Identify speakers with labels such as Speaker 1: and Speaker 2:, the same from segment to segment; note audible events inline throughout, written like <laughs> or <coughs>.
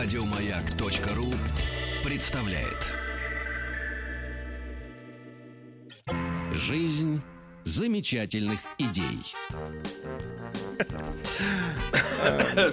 Speaker 1: Радиомаяк.ру представляет. Жизнь замечательных идей.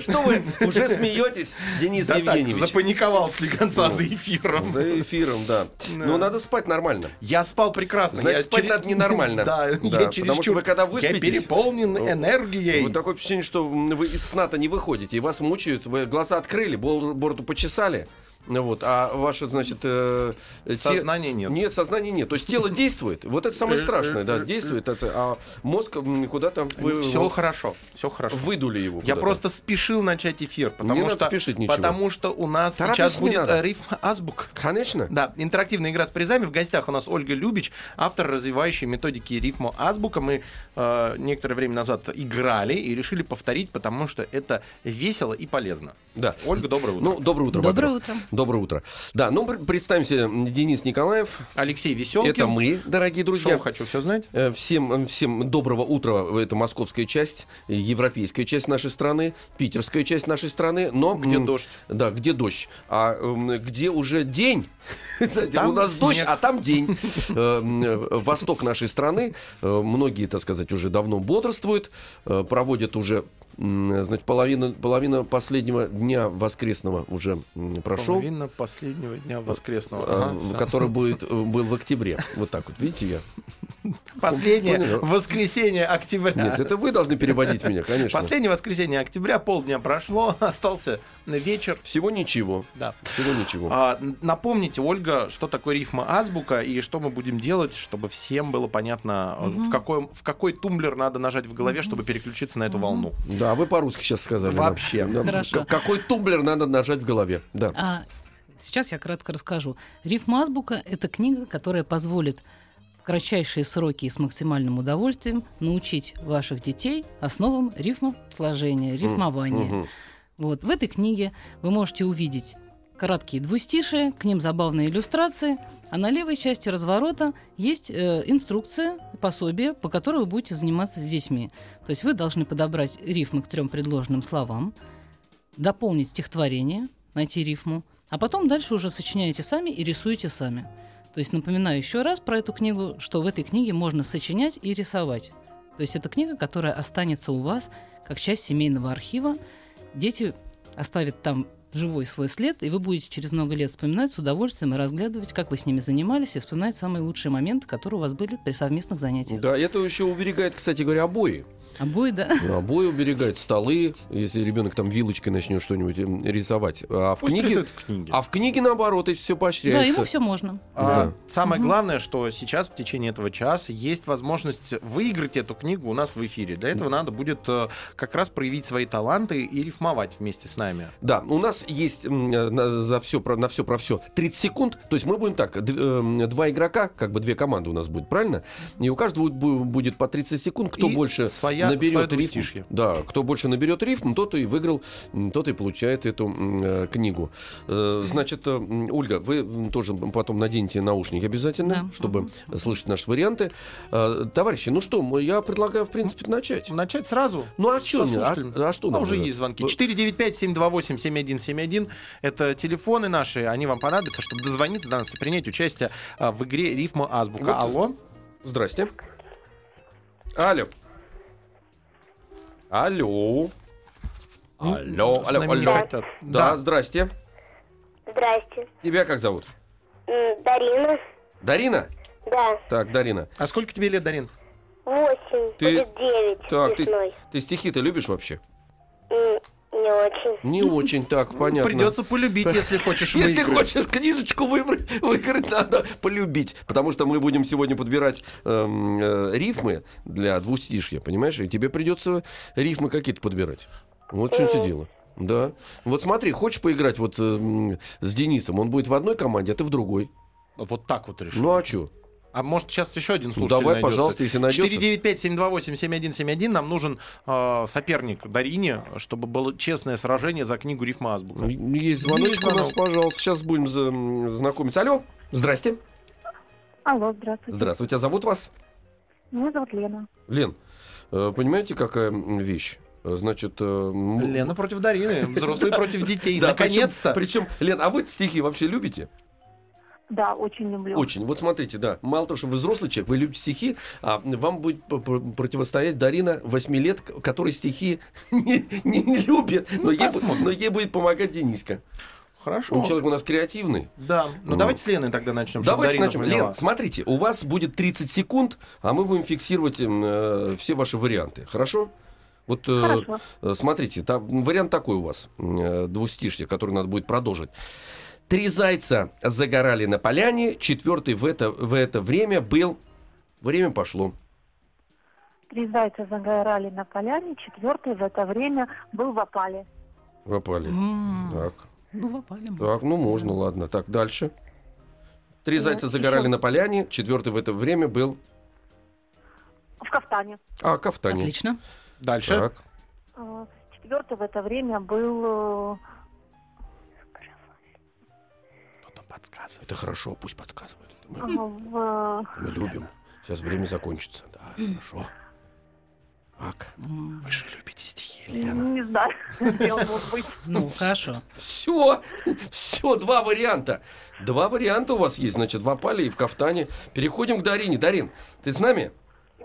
Speaker 2: Что вы уже смеетесь, Денис
Speaker 3: Да так,
Speaker 2: Евгеньевич?
Speaker 3: запаниковал слегонца за эфиром.
Speaker 2: За эфиром, да. Ну, надо спать нормально.
Speaker 3: Я спал прекрасно.
Speaker 2: Значит,
Speaker 3: я
Speaker 2: спать
Speaker 3: чере-
Speaker 2: надо ненормально. <laughs>
Speaker 3: Да,
Speaker 2: Да,
Speaker 3: я
Speaker 2: потому что
Speaker 3: чересчур-
Speaker 2: вы когда
Speaker 3: Я
Speaker 2: выспитесь-
Speaker 3: переполнен энергией.
Speaker 2: Вот такое впечатление, что вы из сна-то не выходите, и вас мучают, вы глаза открыли, бор- бороду почесали, ну вот, а ваше, значит... э, те-
Speaker 3: Сознания нет.
Speaker 2: Нет, сознания нет. То есть тело действует, вот это самое страшное, да, <laughs> действует, это- а мозг куда-то... Вы,
Speaker 3: Все
Speaker 2: его
Speaker 3: хорошо, все хорошо.
Speaker 2: выдули его
Speaker 3: Я просто спешил начать эфир, потому
Speaker 2: Не надо
Speaker 3: что
Speaker 2: спешить ничего.
Speaker 3: потому что у нас
Speaker 2: Торопиться
Speaker 3: сейчас будет
Speaker 2: надо.
Speaker 3: рифм азбук.
Speaker 2: Конечно.
Speaker 3: Да, интерактивная игра с призами. В гостях у нас Ольга Любич, автор развивающей методики рифма азбука. Мы э, некоторое время назад играли и решили повторить, потому что это весело и полезно.
Speaker 2: Да.
Speaker 3: Ольга, доброе утро.
Speaker 2: Ну, доброе утро.
Speaker 4: Доброе утро.
Speaker 2: Доброе утро. Да, ну, пр- представимся, Денис Николаев.
Speaker 3: Алексей Веселкин.
Speaker 2: Это мы, дорогие друзья.
Speaker 3: Шоу «Хочу все знать».
Speaker 2: Э, Всем, всем доброго утра. Это московская часть, европейская часть нашей страны, питерская часть нашей страны. Но,
Speaker 3: Где дождь.
Speaker 2: Да, где дождь. А где уже день. <laughs>
Speaker 3: Там
Speaker 2: у нас дождь,
Speaker 3: снег.
Speaker 2: а там день. Э, э, Восток нашей страны. Многие, так сказать, уже давно бодрствуют. Проводят уже Значит, половина, половина последнего дня воскресного уже прошел.
Speaker 3: Половина последнего дня воскресного.
Speaker 2: э,
Speaker 3: Ага,
Speaker 2: который будет, э, был в октябре. Вот так вот, видите, я. <laughs>
Speaker 3: Последнее
Speaker 2: Понял.
Speaker 3: воскресенье октября.
Speaker 2: Нет, это вы должны переводить меня, <laughs> конечно.
Speaker 3: Последнее воскресенье октября, полдня прошло, <laughs> остался вечер.
Speaker 2: Всего ничего.
Speaker 3: Да.
Speaker 2: Всего ничего.
Speaker 3: А, напомните, Ольга, что такое рифма азбука и что мы будем делать, чтобы всем было понятно, э, в, какой, в какой тумблер надо нажать в голове, чтобы переключиться на эту волну.
Speaker 2: Да, вы по-русски сейчас сказали. да.
Speaker 3: Вообще.
Speaker 2: Да.
Speaker 4: Хорошо.
Speaker 2: Какой тумблер надо нажать в голове? Да.
Speaker 4: А сейчас я кратко расскажу. Рифм азбука — это книга, которая позволит в кратчайшие сроки и с максимальным удовольствием научить ваших детей основам рифмосложения, рифмования.
Speaker 2: Мгм.
Speaker 4: Вот в этой книге вы можете увидеть краткие двустишие, к ним забавные иллюстрации, а на левой части разворота есть э, инструкция, пособие, по которой вы будете заниматься с детьми. То есть вы должны подобрать рифмы к трем предложенным словам, дополнить стихотворение, найти рифму, а потом дальше уже сочиняете сами и рисуете сами. То есть напоминаю еще раз про эту книгу, что в этой книге можно сочинять и рисовать. То есть это книга, которая останется у вас как часть семейного архива. Дети оставят там живой свой след, и вы будете через много лет вспоминать с удовольствием и разглядывать, как вы с ними занимались, и вспоминать самые лучшие моменты, которые у вас были при совместных занятиях.
Speaker 2: Да, это еще уберегает, кстати говоря, обои.
Speaker 4: Обои, да?
Speaker 2: Ну, Обои уберегает, столы, если ребенок там вилочкой начнет что-нибудь м, рисовать. А в
Speaker 3: Пусть
Speaker 2: книге,
Speaker 3: в книге.
Speaker 2: а в книге наоборот, это все
Speaker 4: Да,
Speaker 2: поощряется.
Speaker 4: ему все можно.
Speaker 3: А,
Speaker 2: Да.
Speaker 3: Самое
Speaker 4: Мгм.
Speaker 3: главное, что сейчас в течение этого часа есть возможность выиграть эту книгу у нас в эфире. Для этого надо будет э, как раз проявить свои таланты и рифмовать вместе с нами.
Speaker 2: Да, у нас есть э, на, за все, про, на все про все 30 секунд. То есть мы будем так, эм, два игрока, как бы две команды у нас будет, правильно? И у каждого будет будет по 30 секунд. Кто
Speaker 3: и
Speaker 2: больше
Speaker 3: своя,
Speaker 2: наберет
Speaker 3: своя
Speaker 2: рифм, да, кто больше наберет рифм, тот и выиграл, тот и получает эту э, книгу. Э, значит, э, Ольга, вы тоже потом наденете наушники обязательно,
Speaker 4: да.
Speaker 2: чтобы угу. слышать наши варианты. Э, товарищи, ну что, я предлагаю, в принципе, начать.
Speaker 3: Начать сразу?
Speaker 2: Ну а, а, а
Speaker 3: что?
Speaker 2: А, а что? Ну,
Speaker 3: уже есть звонки.
Speaker 2: 495
Speaker 3: 728 7171 101. Это телефоны наши, они вам понадобятся, чтобы дозвониться до нас и принять участие а, в игре «Рифма Азбука».
Speaker 2: Вот.
Speaker 3: Алло.
Speaker 2: Здрасте. Алло. Алло.
Speaker 3: Ну,
Speaker 2: алло, алло,
Speaker 3: алло.
Speaker 2: Да,
Speaker 3: да,
Speaker 2: здрасте.
Speaker 5: Здрасте.
Speaker 2: Тебя как зовут?
Speaker 5: Дарина.
Speaker 2: Дарина?
Speaker 5: Да.
Speaker 2: Так, Дарина.
Speaker 3: А сколько тебе лет, Дарин?
Speaker 5: Восемь.
Speaker 2: Ты...
Speaker 5: Будет девять.
Speaker 2: Так, ты, ты стихи-то любишь вообще?
Speaker 5: Не очень.
Speaker 2: Не очень так, <laughs> понятно.
Speaker 3: Придется полюбить, если хочешь
Speaker 2: Если
Speaker 3: выиграть.
Speaker 2: хочешь книжечку выбрать, выиграть, надо полюбить. Потому что мы будем сегодня подбирать эм, э, рифмы для двустишья, понимаешь? И тебе придется рифмы какие-то подбирать. Вот в чем все дело. Да. Вот смотри, хочешь поиграть вот эм, с Денисом? Он будет в одной команде, а ты в другой.
Speaker 3: Вот так вот решил.
Speaker 2: Ну а что?
Speaker 3: А может, сейчас еще один
Speaker 2: Ну,
Speaker 3: слушатель
Speaker 2: давай,
Speaker 3: найдется?
Speaker 2: пожалуйста, если найдется.
Speaker 3: 495-728-7171. Нам нужен э, соперник Дарине, чтобы было честное сражение за книгу «Рифма Азбука».
Speaker 2: Есть звоночек у нас,
Speaker 3: звонок.
Speaker 2: пожалуйста. Сейчас будем за- знакомиться. Алло, здрасте.
Speaker 6: Алло, здравствуйте.
Speaker 2: Здравствуйте, а зовут вас?
Speaker 6: Меня зовут Лена.
Speaker 2: Лен, э, понимаете, какая вещь? Э, Значит, э, м-
Speaker 3: Лена против Дарины. Взрослые против детей. <laughs> Наконец-то.
Speaker 2: Причем, Лен, а вы стихи вообще любите?
Speaker 6: Да, очень люблю.
Speaker 2: Очень. Вот смотрите, да. Мало того, что вы взрослый человек, вы любите стихи, а вам будет противостоять Дарина 8 лет, к- которой стихи <laughs> не, не- не любит, но, ей, но ей будет помогать Дениска.
Speaker 3: Хорошо.
Speaker 2: Он человек у нас креативный.
Speaker 3: Да. Ну,
Speaker 2: Ну.
Speaker 3: давайте с Леной тогда начнем.
Speaker 2: Давайте
Speaker 3: Дарина
Speaker 2: начнем.
Speaker 3: поняла.
Speaker 2: Лен, смотрите, у вас будет 30 секунд, а мы будем фиксировать э, все ваши варианты. Хорошо? Вот э,
Speaker 6: Хорошо.
Speaker 2: э, смотрите, там вариант такой у вас, э, двустишье, который надо будет продолжить. Три зайца загорали на поляне, четвертый в это, в это время был... Время пошло.
Speaker 6: Три зайца загорали на поляне, четвертый в это время был в опале.
Speaker 2: Попали.
Speaker 4: М,
Speaker 2: Так,
Speaker 4: Ну, попали мы.
Speaker 2: так, ну можно, ладно. Так, дальше. Три зайца загорали на поляне, четвертый в это время был...
Speaker 6: В кафтане.
Speaker 2: А, кафтане.
Speaker 4: Отлично.
Speaker 3: Дальше.
Speaker 2: Так,
Speaker 6: Э, Четвертый в это время был...
Speaker 3: Кто-то подсказывает.
Speaker 2: это хорошо, пусть подсказывают. Мы,
Speaker 6: э, в-
Speaker 2: мы любим. Сейчас время закончится. Да, хорошо. Так.
Speaker 4: М,
Speaker 3: Вы же любите стихи, Лена.
Speaker 6: Не знаю, где он мог быть.
Speaker 4: Ну, хорошо.
Speaker 2: Все, все, два варианта. Два варианта у вас есть, значит, в опале и в кафтане. Переходим к Дарине. Дарин, ты с нами?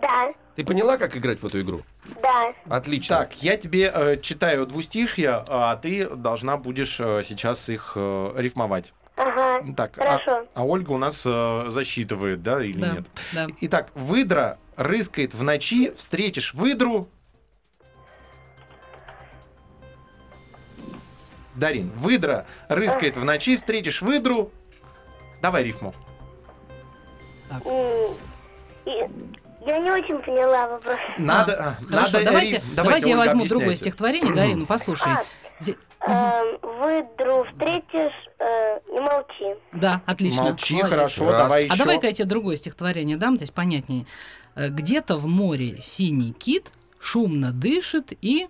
Speaker 5: Да,
Speaker 2: Ты поняла, как играть в эту игру?
Speaker 5: да.
Speaker 2: Отлично.
Speaker 3: Так, я тебе э, читаю двустишья, а ты должна будешь э, сейчас их э, рифмовать.
Speaker 5: Ага.
Speaker 3: Так, а,
Speaker 5: Хорошо.
Speaker 3: а Ольга у нас э, засчитывает, да, или
Speaker 4: Да,
Speaker 3: нет?
Speaker 4: да.
Speaker 3: Итак, выдра рыскает в ночи, встретишь выдру. Дарин, выдра рыскает в ночи, встретишь выдру. Давай рифму.
Speaker 5: И- Я не очень поняла вопрос. <laughs>
Speaker 3: Надо, а,
Speaker 4: Хорошо,
Speaker 3: надо
Speaker 4: давайте,
Speaker 3: риф-
Speaker 4: давайте, я
Speaker 3: Ольга,
Speaker 4: возьму
Speaker 3: объясняйте.
Speaker 4: другое стихотворение. Дарину, послушай.
Speaker 5: А, эм, выдру встретишь, э, молчи.
Speaker 4: Да, отлично.
Speaker 3: Молчи,
Speaker 4: Молодец.
Speaker 3: хорошо,
Speaker 2: Раз.
Speaker 3: давай еще.
Speaker 4: А давай-ка я тебе другое стихотворение дам, то есть понятнее. Э, Где-то в море синий кит шумно дышит и...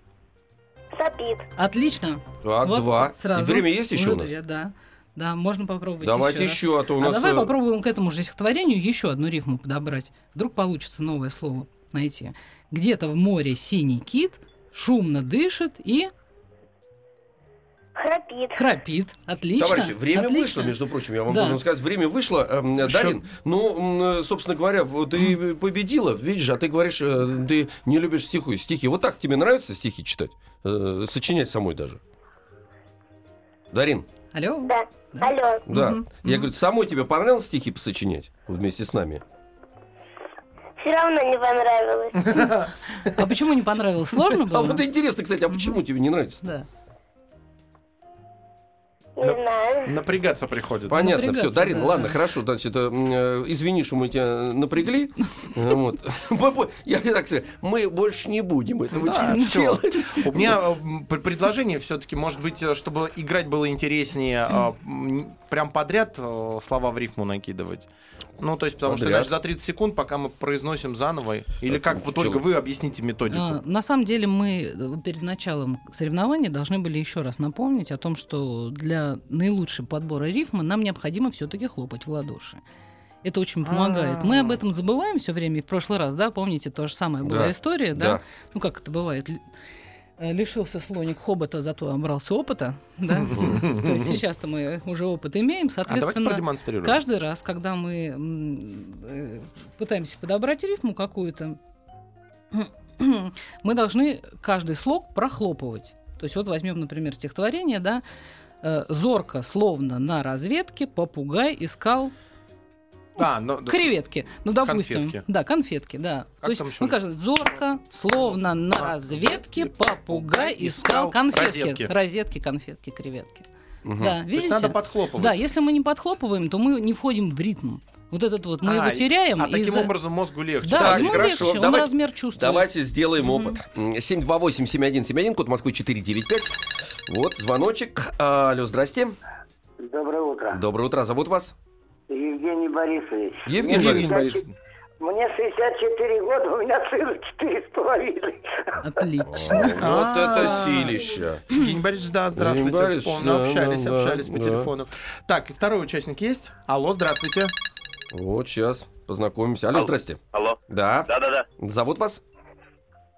Speaker 5: Сопит.
Speaker 4: Отлично.
Speaker 2: Так,
Speaker 4: Вот
Speaker 2: два.
Speaker 4: Сразу.
Speaker 2: И время есть еще у нас?
Speaker 4: Уже, Да, да, можно попробовать
Speaker 2: Давайте
Speaker 4: еще. раз.
Speaker 2: еще, а то у
Speaker 4: А
Speaker 2: нас...
Speaker 4: давай
Speaker 2: э,
Speaker 4: попробуем к этому же стихотворению еще одну рифму подобрать. Вдруг получится новое слово найти. Где-то в море синий кит шумно дышит и
Speaker 5: Храпит.
Speaker 4: храпит. Отлично.
Speaker 2: Товарищи, время
Speaker 4: отлично.
Speaker 2: вышло, между прочим, я вам
Speaker 4: Да.
Speaker 2: должен сказать, время вышло. Эм, Дарин, ну, э, собственно говоря, ты победила, видишь, а ты говоришь, э, ты не любишь стихи. стихи. Вот так тебе нравится стихи читать? Э, Сочинять самой даже? Дарин,
Speaker 4: Алло?
Speaker 5: Да.
Speaker 4: Да.
Speaker 5: Алло.
Speaker 2: да.
Speaker 4: Мгм,
Speaker 2: Я говорю, самой тебе понравилось стихи посочинять вместе с нами?
Speaker 5: Все равно не понравилось. <laughs>
Speaker 4: А почему не понравилось? Сложно было?
Speaker 2: А вот интересно, кстати, а почему тебе не нравится?
Speaker 4: Да.
Speaker 5: Не знаю.
Speaker 3: Напрягаться приходится.
Speaker 2: Понятно, все,
Speaker 4: напрягаться,
Speaker 2: Дарин,
Speaker 4: да,
Speaker 2: ладно, хорошо, значит, э, э, извини, что мы тебя напрягли. Э, вот. <laughs> Я так сказать, мы больше не будем этого
Speaker 3: Да, <laughs>
Speaker 2: делать.
Speaker 3: У меня э, предложение все-таки, может быть, чтобы играть было интереснее, прям подряд слова в рифму накидывать. Ну, то есть, потому что
Speaker 2: Подряд.
Speaker 3: иначе за 30 секунд, пока мы произносим заново, или
Speaker 2: Так,
Speaker 3: как вот только вы объясните методику.
Speaker 4: А, На самом деле мы перед началом соревнований должны были еще раз напомнить о том, что для наилучшего подбора рифма нам необходимо все-таки хлопать в ладоши. Это очень помогает. Мы об этом забываем все время. И в прошлый раз, да, помните, то же самое была
Speaker 2: Да,
Speaker 4: история, да?
Speaker 2: да.
Speaker 4: Ну, как это бывает? Э, Лишился слоник хобота, зато набрался опыта, да? <laughs> То есть сейчас-то мы уже опыт имеем,
Speaker 3: а
Speaker 4: соответственно... Каждый раз, когда мы э, пытаемся подобрать рифму какую-то, <clears throat> мы должны каждый слог прохлопывать. То есть вот возьмем, например, стихотворение, да, э, зорко, словно на разведке, попугай искал
Speaker 3: А, ну,
Speaker 4: креветки. Ну, допустим.
Speaker 3: Конфетки.
Speaker 4: Да, конфетки, да.
Speaker 3: Как
Speaker 4: То есть
Speaker 3: ещё?
Speaker 4: мы кажем, зорко, словно на
Speaker 3: А,
Speaker 4: разведке, попугай
Speaker 3: искал
Speaker 4: конфетки.
Speaker 3: розетки.
Speaker 4: Розетки, конфетки, креветки.
Speaker 2: Мгм.
Speaker 4: Да,
Speaker 3: То есть
Speaker 4: видите?
Speaker 3: надо подхлопывать.
Speaker 4: Да, если мы не подхлопываем, то мы не входим в ритм. Вот этот вот, мы
Speaker 3: А,
Speaker 4: его теряем.
Speaker 3: А таким
Speaker 4: из-за-
Speaker 3: образом мозгу легче.
Speaker 4: Да,
Speaker 2: Так,
Speaker 4: ему
Speaker 2: хорошо,
Speaker 4: легче, он
Speaker 2: давайте-
Speaker 4: размер чувствует.
Speaker 2: Давайте сделаем опыт. М, 728-7171, код Москвы 495. Вот, звоночек. А, Алло, здрасте.
Speaker 7: Доброе утро.
Speaker 2: Доброе утро. Зовут вас?
Speaker 7: Евгений Борисович.
Speaker 2: Евгений
Speaker 3: Евгений
Speaker 7: 64
Speaker 3: Борисович.
Speaker 7: Мне 64 года, у меня сыну 4,5.
Speaker 4: Отлично.
Speaker 2: Вот это
Speaker 3: А.
Speaker 2: силища.
Speaker 3: Евгений Борисович, да, здравствуйте. Помню, общались, общались по телефону. Так, и второй участник есть? Алло, здравствуйте.
Speaker 2: Вот, сейчас познакомимся. Алло,
Speaker 8: Алло.
Speaker 2: здрасте.
Speaker 8: Алло.
Speaker 2: Да.
Speaker 8: Да-да-да.
Speaker 2: Зовут вас?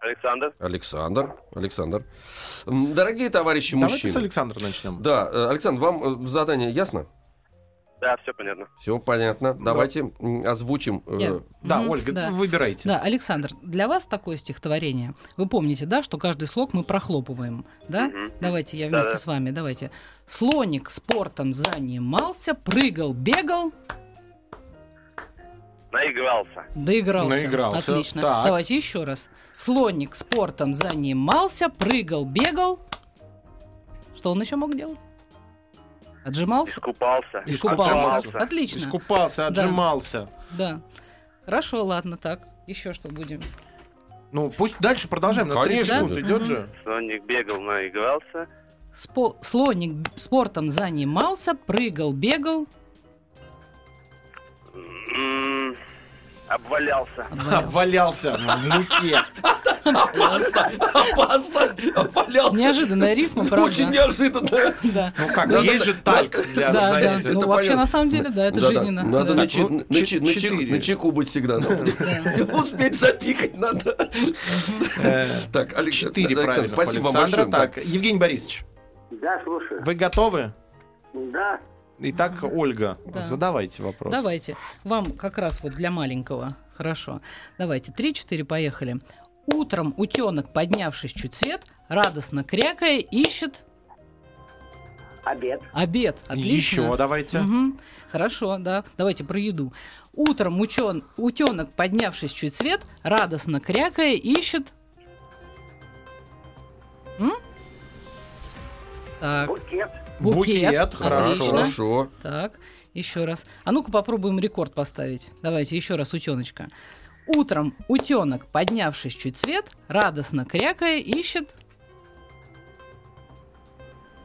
Speaker 8: Александр.
Speaker 2: Александр. Александр. Дорогие товарищи
Speaker 3: Давайте
Speaker 2: мужчины.
Speaker 3: с Александра начнем.
Speaker 2: Да, э, Александр, вам э, задание ясно?
Speaker 8: Да, все понятно.
Speaker 2: Все понятно. Давайте м, озвучим. э,
Speaker 4: Я-
Speaker 3: Да, Ольга,
Speaker 4: да.
Speaker 3: выбирайте.
Speaker 4: Да, Александр, для вас такое стихотворение. Вы помните, да, что каждый слог мы прохлопываем, да?
Speaker 8: Мгм.
Speaker 4: Давайте я вместе
Speaker 8: Да-да.
Speaker 4: с вами, давайте. Слоник спортом занимался, прыгал, бегал,
Speaker 8: Наигрался.
Speaker 4: доигрался.
Speaker 3: Наигрался.
Speaker 4: Отлично.
Speaker 3: Так.
Speaker 4: Давайте еще раз. Слоник спортом занимался, прыгал, бегал. Что он еще мог делать? Отжимался?
Speaker 8: Искупался.
Speaker 4: Искупался.
Speaker 8: Отжимался.
Speaker 4: Отлично.
Speaker 3: Искупался,
Speaker 4: Да.
Speaker 3: отжимался.
Speaker 4: Да. Хорошо, ладно, так. Еще что будем?
Speaker 3: Ну, пусть дальше продолжаем. На 30
Speaker 2: Конечно.
Speaker 3: секунд идет
Speaker 4: Мгм.
Speaker 3: же.
Speaker 8: Соник бегал, наигрался.
Speaker 4: Спо- слоник спортом занимался, прыгал, бегал,
Speaker 8: М, Обвалялся.
Speaker 4: Обвалялся.
Speaker 3: Обвалялся в муке.
Speaker 2: Опасно, опасно, опалялся.
Speaker 4: Неожиданная рифма, правда?
Speaker 2: Очень неожиданно.
Speaker 4: Да.
Speaker 3: Ну как, есть же тальк для
Speaker 4: Да, да. Ну, вообще, на самом деле, да, это
Speaker 2: Да-да.
Speaker 4: жизненно.
Speaker 2: Надо на,
Speaker 3: Ну,
Speaker 2: чеку- быть всегда. Успеть запикать надо.
Speaker 3: Э,
Speaker 2: Так, Александр, спасибо вам большое.
Speaker 3: Так, Евгений Борисович,
Speaker 7: Да, слушаю.
Speaker 3: вы готовы?
Speaker 7: Да.
Speaker 3: Итак, Ольга,
Speaker 4: Да.
Speaker 3: задавайте вопрос.
Speaker 4: Давайте. Вам как раз вот для маленького. Хорошо. Давайте. Три-четыре, поехали. Утром утенок, поднявшись чуть свет, радостно крякая, ищет
Speaker 7: Обед.
Speaker 4: обед. Отлично.
Speaker 3: Еще давайте.
Speaker 4: Мгм. Хорошо, да. Давайте про еду. Утром учен... утенок, поднявшись чуть свет, радостно крякая, ищет... М? Так,
Speaker 7: Букет.
Speaker 4: Букет.
Speaker 3: Букет, хорошо.
Speaker 4: Отлично.
Speaker 2: Хорошо.
Speaker 4: Так, еще раз. А ну-ка попробуем рекорд поставить. Давайте еще раз утеночка. Утром утенок, поднявшись чуть свет, радостно крякая, ищет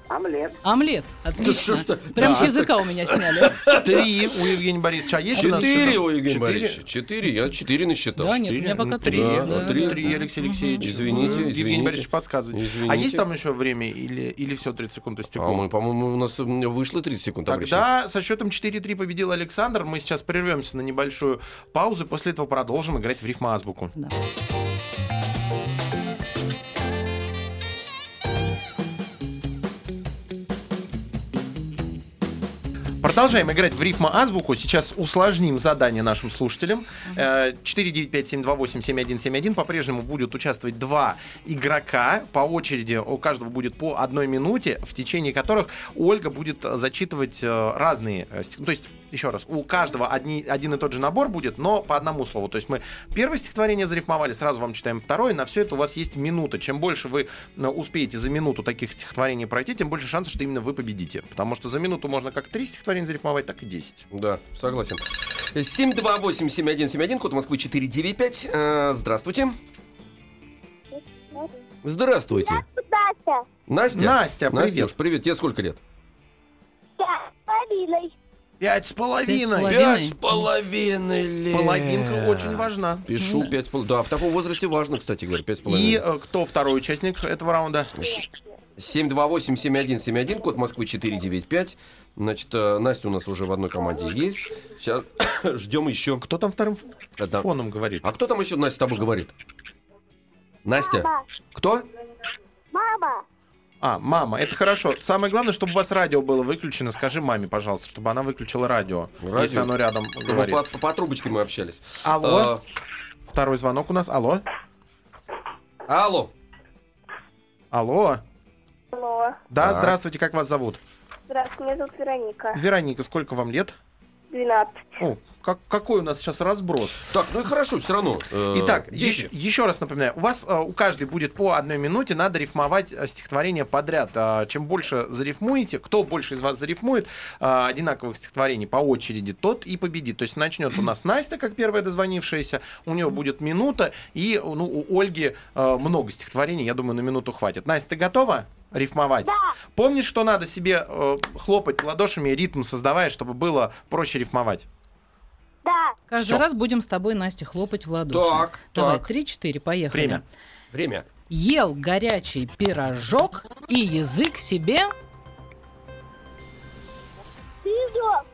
Speaker 7: Омлет.
Speaker 4: омлет. Отлично.
Speaker 2: что ты-
Speaker 4: Прям с
Speaker 3: Да.
Speaker 4: языка у меня сняли.
Speaker 3: Три у Евгения Борисовича. А есть у нас
Speaker 2: Четыре у Евгения? Борисовича. Четыре. Я четыре насчитал.
Speaker 4: Да, нет, у меня пока
Speaker 3: Ну,
Speaker 4: три.
Speaker 2: три.
Speaker 3: Алексей. Алексеевич.
Speaker 2: Извините,
Speaker 3: Евгений
Speaker 2: извините.
Speaker 3: Борисович подсказывает.
Speaker 2: Извините.
Speaker 3: А есть там еще время или, или все 30 секунд истекло?
Speaker 2: А мы, по-моему, у нас вышло 30 секунд.
Speaker 3: Тогда со счетом 4-3 победил Александр. Мы сейчас прервемся на небольшую паузу. После этого продолжим играть в рифмоазбуку.
Speaker 4: Да.
Speaker 3: Продолжаем играть в рифмоазбуку. Сейчас усложним задание нашим слушателям. Э, 495-728-7171. По-прежнему будут участвовать два игрока. По очереди у каждого будет по одной минуте, в течение которых Ольга будет э, зачитывать э, разные э, ну, То есть, еще раз, у каждого одни- один и тот же набор будет, но по одному слову. То есть мы первое стихотворение зарифмовали, сразу вам читаем второе. На все это у вас есть минута. Чем больше вы э, успеете за минуту таких стихотворений пройти, тем больше шансов, что именно вы победите. Потому что за минуту можно как три стихотворения зарифмовать, так и 10.
Speaker 2: Да, согласен. 728-7171, код Москвы 495. Э, Здравствуйте. Здравствуйте.
Speaker 5: Настя.
Speaker 2: Настя?
Speaker 3: Настя, привет.
Speaker 2: Настюш, привет. Тебе сколько лет?
Speaker 3: Пять с половиной.
Speaker 4: Пять с
Speaker 2: Пять с половиной лет.
Speaker 3: Половинка очень важна.
Speaker 2: Пишу пять с половиной. Да, в таком возрасте важно, кстати говоря, пять с
Speaker 3: И
Speaker 2: половиной.
Speaker 3: э, кто второй участник этого раунда?
Speaker 2: 728-7171, код Москвы 495. Значит, э, Настя у нас уже в одной команде есть. Сейчас <coughs> ждем еще.
Speaker 3: Кто там вторым
Speaker 2: Да.
Speaker 3: фоном говорит?
Speaker 2: А кто там еще, Настя, с тобой говорит? Настя?
Speaker 5: Мама.
Speaker 2: Кто?
Speaker 5: Мама.
Speaker 3: А, мама, это хорошо. Самое главное, чтобы у вас радио было выключено. Скажи маме, пожалуйста, чтобы она выключила радио,
Speaker 2: Радио?
Speaker 3: если оно рядом
Speaker 2: Ну,
Speaker 3: говорит.
Speaker 2: по, по- по трубочке мы общались.
Speaker 3: Алло,
Speaker 2: А,
Speaker 3: второй звонок у нас. Алло,
Speaker 2: алло.
Speaker 3: алло.
Speaker 5: Алло.
Speaker 3: Да,
Speaker 2: Так.
Speaker 3: здравствуйте, как вас зовут?
Speaker 5: Здравствуйте, меня зовут Вероника.
Speaker 3: Вероника, сколько вам лет?
Speaker 5: 12.
Speaker 3: О, как, какой у нас сейчас разброс.
Speaker 2: Так, ну и хорошо, все равно. э,
Speaker 3: Итак,
Speaker 2: дети.
Speaker 3: еще, еще раз напоминаю, у вас э, у каждой будет по одной минуте, надо рифмовать э, стихотворение подряд. А, чем больше зарифмуете, кто больше из вас зарифмует э, одинаковых стихотворений по очереди, тот и победит. То есть начнет у нас Настя, как первая дозвонившаяся, у нее будет минута, и ну, у Ольги э, много стихотворений, я думаю, на минуту хватит. Настя, ты готова? Рифмовать. Да. Помнишь, что надо себе э, хлопать ладошами, ритм создавая, чтобы было проще рифмовать?
Speaker 5: Да.
Speaker 4: Каждый
Speaker 3: Всё.
Speaker 4: раз будем с тобой, Настя, хлопать в ладоши.
Speaker 2: Так,
Speaker 4: Давай,
Speaker 2: так.
Speaker 4: три-четыре, поехали.
Speaker 3: Время.
Speaker 2: Время.
Speaker 4: Ел горячий пирожок и язык себе...
Speaker 5: Прыжок.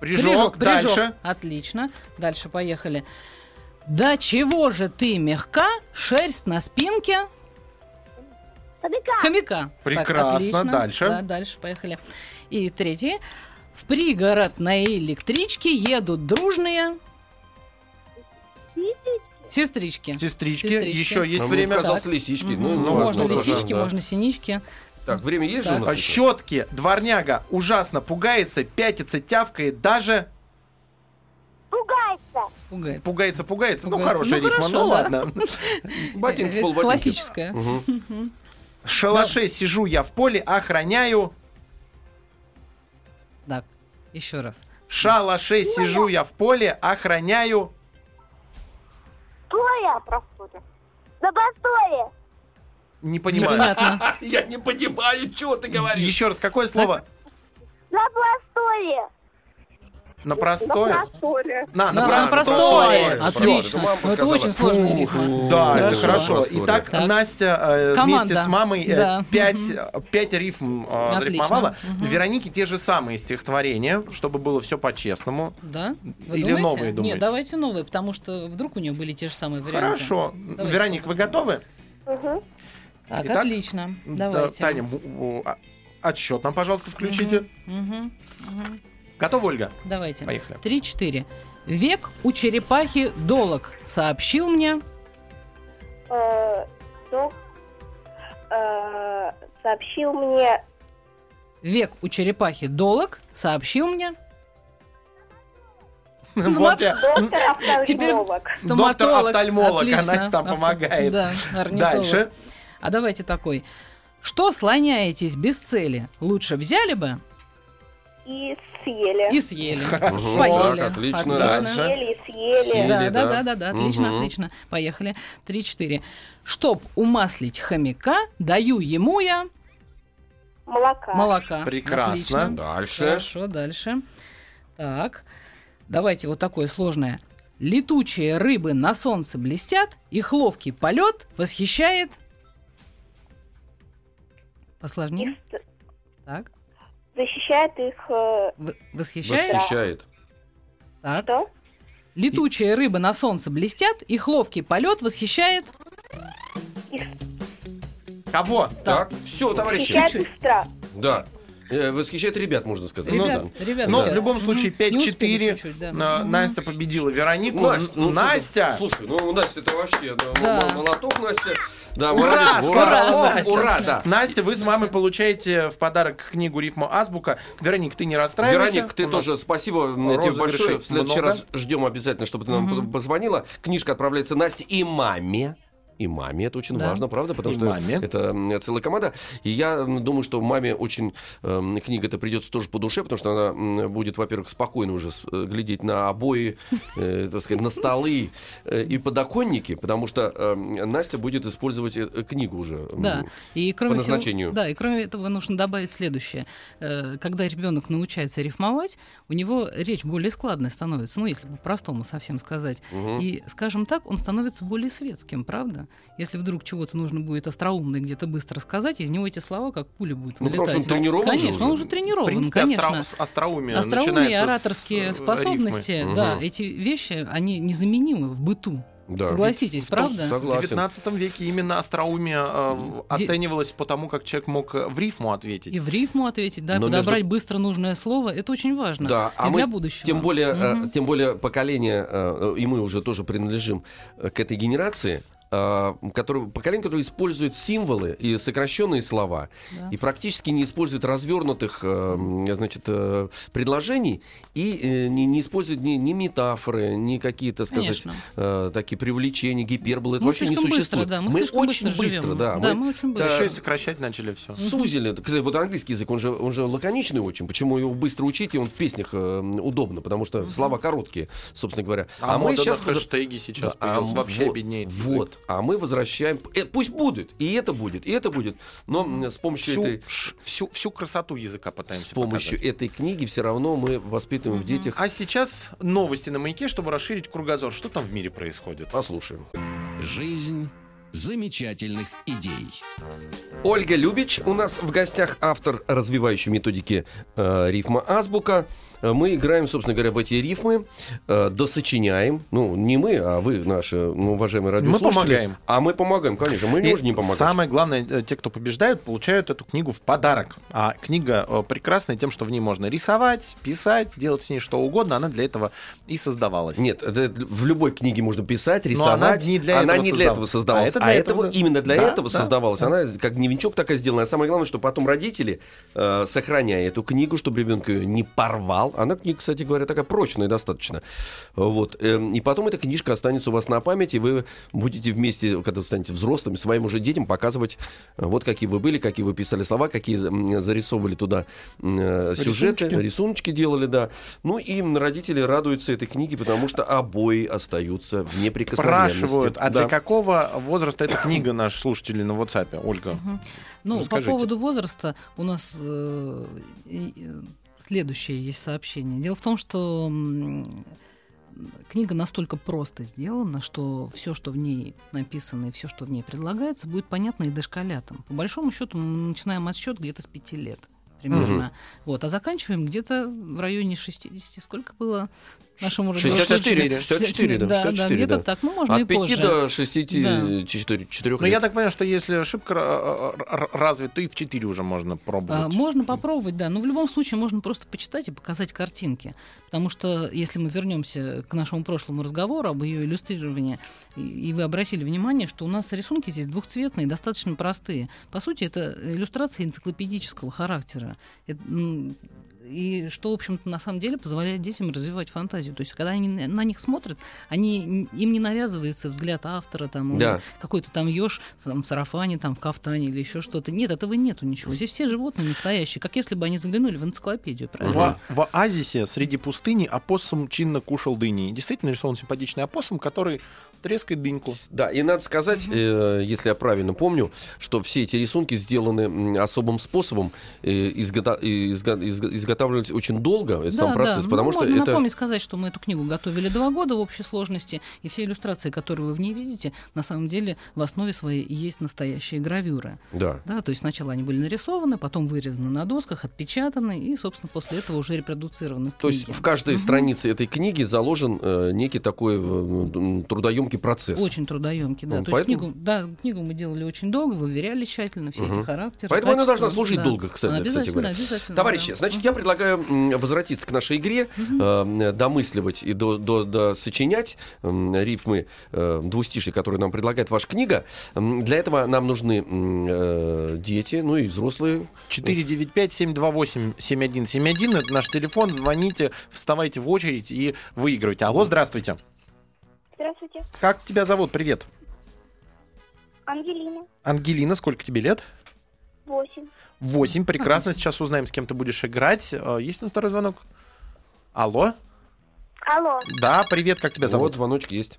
Speaker 3: Прыжок, дальше.
Speaker 4: Отлично. Дальше поехали. Да чего же ты мягка, шерсть на спинке
Speaker 5: Хомяка.
Speaker 4: хомяка. Так,
Speaker 3: Прекрасно,
Speaker 4: отлично.
Speaker 3: дальше.
Speaker 4: Да, дальше, поехали. И третий. В пригород на электричке едут дружные сестрички.
Speaker 3: Сестрички,
Speaker 4: Сестрички.
Speaker 3: еще есть
Speaker 2: А
Speaker 3: время.
Speaker 2: Казалось, лисички.
Speaker 4: Мгм.
Speaker 2: Ну,
Speaker 3: Ну,
Speaker 4: можно
Speaker 3: важно,
Speaker 4: лисички,
Speaker 2: да.
Speaker 4: можно синички.
Speaker 2: Так, время есть же у
Speaker 4: Так.
Speaker 2: нас?
Speaker 3: А щетки, дворняга ужасно пугается, пятится, тявкает, даже
Speaker 5: Пугается.
Speaker 4: Пугает.
Speaker 3: пугается, пугается. Ну,
Speaker 4: Пугается.
Speaker 3: хорошая
Speaker 4: Ну,
Speaker 3: рифма,
Speaker 4: хорошо,
Speaker 3: ну
Speaker 4: да.
Speaker 3: ладно. <laughs>
Speaker 2: Ботинки, полботинки.
Speaker 4: Классическая.
Speaker 3: Шалаше сижу я в поле, охраняю.
Speaker 4: Еще раз.
Speaker 3: Шалаше сижу я в поле, охраняю.
Speaker 5: Стоя. Простуда. На постое.
Speaker 3: Не понимаю.
Speaker 4: Непонятно. <laughs>
Speaker 2: Я не понимаю, что ты говоришь.
Speaker 3: Еще раз, какое слово?
Speaker 5: На постое.
Speaker 3: На простое? На,
Speaker 4: На,
Speaker 3: на
Speaker 4: на
Speaker 3: простое.
Speaker 4: простое.
Speaker 2: Всё,
Speaker 4: Отлично. Ну, это очень сложная
Speaker 2: Фу,
Speaker 4: рифма.
Speaker 3: Да, это
Speaker 4: Хорошо.
Speaker 3: Итак,
Speaker 4: Так.
Speaker 3: Настя э, вместе с мамой э,
Speaker 4: Да.
Speaker 3: пять, пять рифм э, зарифмовала. Веронике те же самые стихотворения, чтобы было все по-честному.
Speaker 4: Да? Вы
Speaker 3: Или
Speaker 4: думаете?
Speaker 3: новые думаете?
Speaker 4: Нет, давайте новые, потому что вдруг у нее были те же самые варианты.
Speaker 3: Хорошо.
Speaker 4: Давайте.
Speaker 3: Вероник, вы готовы?
Speaker 5: Угу.
Speaker 4: Так,
Speaker 3: Итак,
Speaker 4: отлично.
Speaker 3: Да,
Speaker 4: Давайте.
Speaker 3: Таня, а- отсчет нам, пожалуйста, включите.
Speaker 4: Мгм, мгм.
Speaker 3: Готова, Ольга?
Speaker 4: Давайте.
Speaker 3: Поехали.
Speaker 4: Три-четыре. Век у черепахи долог сообщил мне.
Speaker 5: Э, док- э, сообщил мне
Speaker 4: Век у черепахи долог сообщил мне.
Speaker 3: Вот я.
Speaker 5: доктор офтальмолог.
Speaker 3: Доктор офтальмолог,
Speaker 4: Отлично.
Speaker 3: она там помогает.
Speaker 4: Да.
Speaker 3: Дальше.
Speaker 4: А давайте такой. Что слоняетесь без цели? Лучше взяли бы
Speaker 5: И съели.
Speaker 4: и съели.
Speaker 3: Хорошо.
Speaker 4: Поели.
Speaker 2: Так, отлично.
Speaker 4: Отлично.
Speaker 3: Дальше.
Speaker 5: Съели и съели.
Speaker 2: Съели.
Speaker 4: Да, да,
Speaker 2: да.
Speaker 4: да, да, да, отлично,
Speaker 2: Мгм.
Speaker 4: отлично. Поехали. Три-четыре. Чтоб умаслить хомяка, даю ему я
Speaker 5: Молока.
Speaker 4: молока.
Speaker 3: Прекрасно.
Speaker 4: Отлично.
Speaker 2: Дальше.
Speaker 4: Хорошо, дальше. Так, давайте вот такое сложное. Летучие рыбы на солнце блестят, их ловкий полет восхищает. Посложнее. Так,
Speaker 5: защищает их э,
Speaker 4: в- восхищает.
Speaker 2: Восхищает.
Speaker 4: Так.
Speaker 5: что?
Speaker 4: Летучие рыбы на солнце блестят, их ловкий полет восхищает.
Speaker 5: Их
Speaker 3: Кого?
Speaker 2: Так, все, товарищи.
Speaker 4: Чуть-чуть.
Speaker 5: их страх.
Speaker 2: Да. Э, Восхищает ребят, можно сказать.
Speaker 3: Ну
Speaker 4: Ребят, ребят,
Speaker 3: Но
Speaker 4: ребят.
Speaker 3: в любом случае
Speaker 4: Мгм. Не успели
Speaker 3: 5-4.
Speaker 4: чуть-чуть, да.
Speaker 3: На-
Speaker 4: Мгм.
Speaker 3: Настя победила Веронику.
Speaker 2: Настя, ну,
Speaker 3: Настя!
Speaker 2: Слушай, ну Настя, это вообще да,
Speaker 4: Да.
Speaker 2: молоток, Настя. Да,
Speaker 3: Ура,
Speaker 2: молодец.
Speaker 3: сказала
Speaker 2: ура,
Speaker 3: Настя.
Speaker 2: ура, да.
Speaker 3: Настя, вы с мамой получаете в подарок книгу «Рифма Азбука». Вероник, ты не расстраивайся.
Speaker 2: Вероник, ты тоже спасибо м, тебе большое. В следующий
Speaker 3: много.
Speaker 2: раз ждем обязательно, чтобы ты нам
Speaker 4: Мгм.
Speaker 2: позвонила. Книжка отправляется Насте и маме. И маме это очень
Speaker 4: Да.
Speaker 2: важно, правда? Потому
Speaker 3: И
Speaker 2: что
Speaker 3: маме.
Speaker 2: это целая команда. И я думаю, что маме очень эм, книга это придется тоже по душе, потому что она будет, во-первых, спокойно уже э, глядеть на обои, э, так сказать, на столы э, и подоконники, потому что эм, Настя будет использовать э, э, книгу уже.
Speaker 4: Да, и кроме
Speaker 2: по
Speaker 4: всего-
Speaker 2: назначению.
Speaker 4: да, и кроме этого нужно добавить следующее. Э, Когда ребенок научается рифмовать, у него речь более складной становится, ну, если по-простому совсем сказать.
Speaker 2: Мгм.
Speaker 4: И, скажем так, он становится более светским, правда? Если вдруг чего-то нужно будет остроумно где-то быстро сказать, из него эти слова как пули будут
Speaker 2: Ну, потому
Speaker 4: вылетать.
Speaker 2: что он тренирован же
Speaker 4: Конечно, он
Speaker 2: уже.
Speaker 3: В
Speaker 4: тренирован,
Speaker 3: принципе,
Speaker 4: конечно.
Speaker 3: остро- остроумие
Speaker 4: Остроумие,
Speaker 3: с,
Speaker 4: ораторские
Speaker 3: э,
Speaker 4: способности,
Speaker 3: рифмы.
Speaker 4: да,
Speaker 2: Мгм.
Speaker 4: эти вещи, они незаменимы в быту.
Speaker 2: Да.
Speaker 4: Согласитесь,
Speaker 3: В том-
Speaker 4: правда?
Speaker 3: В
Speaker 2: Согласен.
Speaker 3: 19 веке именно остроумие э,
Speaker 4: Де-
Speaker 3: оценивалось по тому, как человек мог э, в рифму ответить.
Speaker 4: И в рифму ответить, да,
Speaker 2: Но
Speaker 4: подобрать
Speaker 2: между-
Speaker 4: быстро нужное слово, это очень важно.
Speaker 2: Да, а
Speaker 4: и
Speaker 2: мы
Speaker 4: для будущего.
Speaker 2: Тем более, э,
Speaker 4: Мгм.
Speaker 2: тем более поколение, э, э, и мы уже тоже принадлежим э, к этой генерации, э, который, поколение, которое использует символы и сокращенные слова,
Speaker 4: Да.
Speaker 2: и практически не использует развернутых э, значит, э, предложений, и э, не, не использует ни, ни метафоры, ни какие-то, сказать,
Speaker 4: Конечно.
Speaker 2: э, такие привлечения, гиперболы. Это
Speaker 4: Мы
Speaker 2: вообще не
Speaker 4: быстро,
Speaker 2: существует.
Speaker 4: да, мы,
Speaker 2: мы
Speaker 4: слишком
Speaker 2: очень
Speaker 4: быстро,
Speaker 2: быстро, да.
Speaker 4: Да,
Speaker 2: мы-
Speaker 4: мы очень
Speaker 2: да,
Speaker 4: быстро.
Speaker 3: Еще и сокращать начали все.
Speaker 2: Сузили. Кстати, вот английский язык, он же, он же лаконичный очень. Почему его быстро учить, и он в песнях э, удобно, потому что слова короткие, собственно говоря.
Speaker 3: А,
Speaker 2: мы
Speaker 3: мода
Speaker 2: сейчас
Speaker 3: хэштеги сейчас
Speaker 2: Да, а
Speaker 3: вообще
Speaker 2: вот,
Speaker 3: обеднеет. язык.
Speaker 2: Вот. А мы возвращаем. Э, пусть будет. И это будет, и это будет. Но с помощью
Speaker 3: Всю,
Speaker 2: этой.
Speaker 3: ш- всю, всю красоту языка
Speaker 2: С
Speaker 3: пытаемся
Speaker 2: помощью
Speaker 3: показать.
Speaker 2: этой книги все равно мы воспитываем в детях.
Speaker 3: А сейчас новости на маяке, чтобы расширить кругозор. Что там в мире происходит?
Speaker 2: Послушаем.
Speaker 1: Жизнь замечательных идей.
Speaker 2: Ольга Любич у нас в гостях, автор развивающей методики э, рифма азбука. Э, мы играем, собственно говоря, в эти рифмы, э, досочиняем. Ну, не мы, а вы, наши ну, уважаемые радиослушатели.
Speaker 3: помогаем.
Speaker 2: А мы помогаем, конечно. Мы не можем не помогать.
Speaker 3: Самое главное, э, те, кто побеждают, получают эту книгу в подарок. А книга э, прекрасная тем, что в ней можно рисовать, писать, делать с ней что угодно. Она для этого и создавалась.
Speaker 2: Нет, это в любой книге можно писать,
Speaker 3: Но
Speaker 2: рисовать.
Speaker 3: она не для
Speaker 2: Она
Speaker 3: этого
Speaker 2: не для этого
Speaker 3: создавалась. А
Speaker 2: А,
Speaker 3: это для
Speaker 2: этого,
Speaker 3: этого-
Speaker 2: именно для
Speaker 3: Да,
Speaker 2: этого
Speaker 3: да,
Speaker 2: создавалась.
Speaker 3: да.
Speaker 2: Она как дневничок такая сделана. А самое главное, что потом родители, э, сохраняя эту книгу, чтобы ребенок ее не порвал. Она книга, кстати говоря, такая прочная достаточно. Вот. эм, И потом эта книжка останется у вас на памяти. и Вы будете вместе, когда станете взрослыми, своим уже детям показывать, э, вот какие вы были, какие вы писали слова, какие зарисовывали туда э, сюжеты,
Speaker 3: Рисуночки.
Speaker 2: рисуночки делали, да. Ну и родители радуются этой книге, потому что обои остаются в неприкосновенности.
Speaker 3: Спрашивают, а
Speaker 2: Да.
Speaker 3: для какого возраста эта книга, наши слушатели на WhatsApp, Ольга?
Speaker 4: Ну,
Speaker 3: Расскажите.
Speaker 4: по поводу возраста у нас э, э, следующее есть сообщение. Дело в том, что книга настолько просто сделана, что все, что в ней написано и все, что в ней предлагается, будет понятно и дошколятам. По большому счету мы начинаем отсчет где-то с пяти лет примерно. Вот, а заканчиваем где-то в районе 60. Сколько было нашему
Speaker 2: 64,
Speaker 4: радиослушателю?
Speaker 2: 64, да,
Speaker 4: да,
Speaker 2: 64,
Speaker 4: где-то
Speaker 2: да.
Speaker 4: так. Ну, можно и
Speaker 2: От 5
Speaker 4: позже.
Speaker 2: до 64
Speaker 3: Ну, я так понимаю, что если ошибка р- р- развит, то и в 4 уже можно
Speaker 4: А,
Speaker 3: пробовать.
Speaker 4: можно попробовать, да. Но в любом случае можно просто почитать и показать картинки. Потому что если мы вернемся к нашему прошлому разговору об ее иллюстрировании, и, вы обратили внимание, что у нас рисунки здесь двухцветные, достаточно простые. По сути, это иллюстрации энциклопедического характера. Это, и что, в общем-то, на самом деле позволяет детям развивать фантазию. То есть, когда они на них смотрят, они, им не навязывается взгляд автора, там,
Speaker 2: Да.
Speaker 4: какой-то там еж там, в сарафане, там, в кафтане или еще что-то. Нет, этого нету ничего. Здесь все животные настоящие, как если бы они заглянули в энциклопедию, правильно?
Speaker 3: В, в оазисе среди пустыни опоссум чинно кушал дыни. Действительно рисован симпатичный опоссум, который трескает дыньку.
Speaker 2: Да, и надо сказать, э, если я правильно помню, что все эти рисунки сделаны особым способом, э, изгота- и изга- изга- изготавливались очень долго, это сам процесс,
Speaker 4: Ну,
Speaker 2: потому что
Speaker 4: можно
Speaker 2: это...
Speaker 4: напомнить, сказать, что мы эту книгу готовили два года в общей сложности, и все иллюстрации, которые вы в ней видите, на самом деле в основе своей есть настоящие гравюры.
Speaker 2: Да.
Speaker 4: Да, то есть сначала они были нарисованы, потом вырезаны на досках, отпечатаны, и, собственно, после этого уже репродуцированы в
Speaker 2: То есть
Speaker 4: книге.
Speaker 2: в каждой
Speaker 4: Мгм.
Speaker 2: странице этой книги заложен э, некий такой э, трудоемкий процесс.
Speaker 4: Очень трудоемкий, да.
Speaker 2: Ну,
Speaker 4: То
Speaker 2: поэтому-
Speaker 4: есть книгу, да, книгу мы делали очень долго, выверяли тщательно все
Speaker 2: Мгм.
Speaker 4: эти характеры.
Speaker 2: Поэтому она
Speaker 4: качества,
Speaker 2: должна служить
Speaker 4: да.
Speaker 2: долго, кстати, кстати
Speaker 4: Обязательно,
Speaker 2: говоря.
Speaker 4: обязательно.
Speaker 2: Товарищи,
Speaker 4: да.
Speaker 2: значит, я предлагаю м, возвратиться к нашей игре, э, домысливать и до, до- до сочинять м, рифмы э, двустишья, которые нам предлагает ваша книга. Для этого нам нужны э, дети, ну и взрослые.
Speaker 3: 495-728-7171. Это наш телефон. Звоните, вставайте в очередь и выигрывайте. Алло, здравствуйте.
Speaker 5: Здравствуйте.
Speaker 3: Как тебя зовут? Привет.
Speaker 5: Ангелина.
Speaker 3: Ангелина, сколько тебе лет?
Speaker 5: Восемь.
Speaker 3: Восемь. Прекрасно. Сейчас узнаем, с кем ты будешь играть. Э, Есть на второй звонок? Алло?
Speaker 5: Алло.
Speaker 3: Да, привет, как тебя
Speaker 2: Вот
Speaker 3: зовут?
Speaker 2: звоночек есть.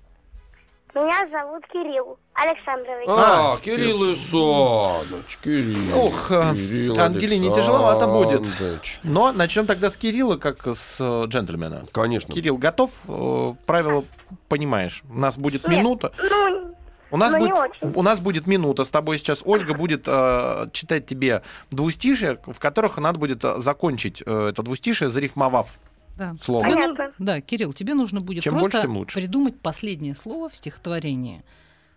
Speaker 5: Меня зовут Кирилл Александрович.
Speaker 2: А,
Speaker 3: А,
Speaker 2: Кирилл Исанович, Кирилл.
Speaker 3: Ох, э,
Speaker 2: Кирилл
Speaker 3: Ангелине тяжеловато будет. Но начнем тогда с Кирилла, как с э, джентльмена.
Speaker 2: Конечно.
Speaker 3: Кирилл, готов? Правила понимаешь. У нас будет
Speaker 5: Нет.
Speaker 3: минута.
Speaker 5: Ну,
Speaker 3: У нас,
Speaker 5: Ну,
Speaker 3: будет, у нас будет минута с тобой сейчас. Ольга будет э, читать тебе двустишие, в которых надо будет э, закончить э, это двустишие, зарифмовав
Speaker 4: Да.
Speaker 3: слово.
Speaker 4: Тебе
Speaker 5: Понятно.
Speaker 4: да, Кирилл, тебе нужно будет
Speaker 3: Чем
Speaker 4: просто
Speaker 3: больше, тем лучше.
Speaker 4: придумать последнее слово в стихотворении,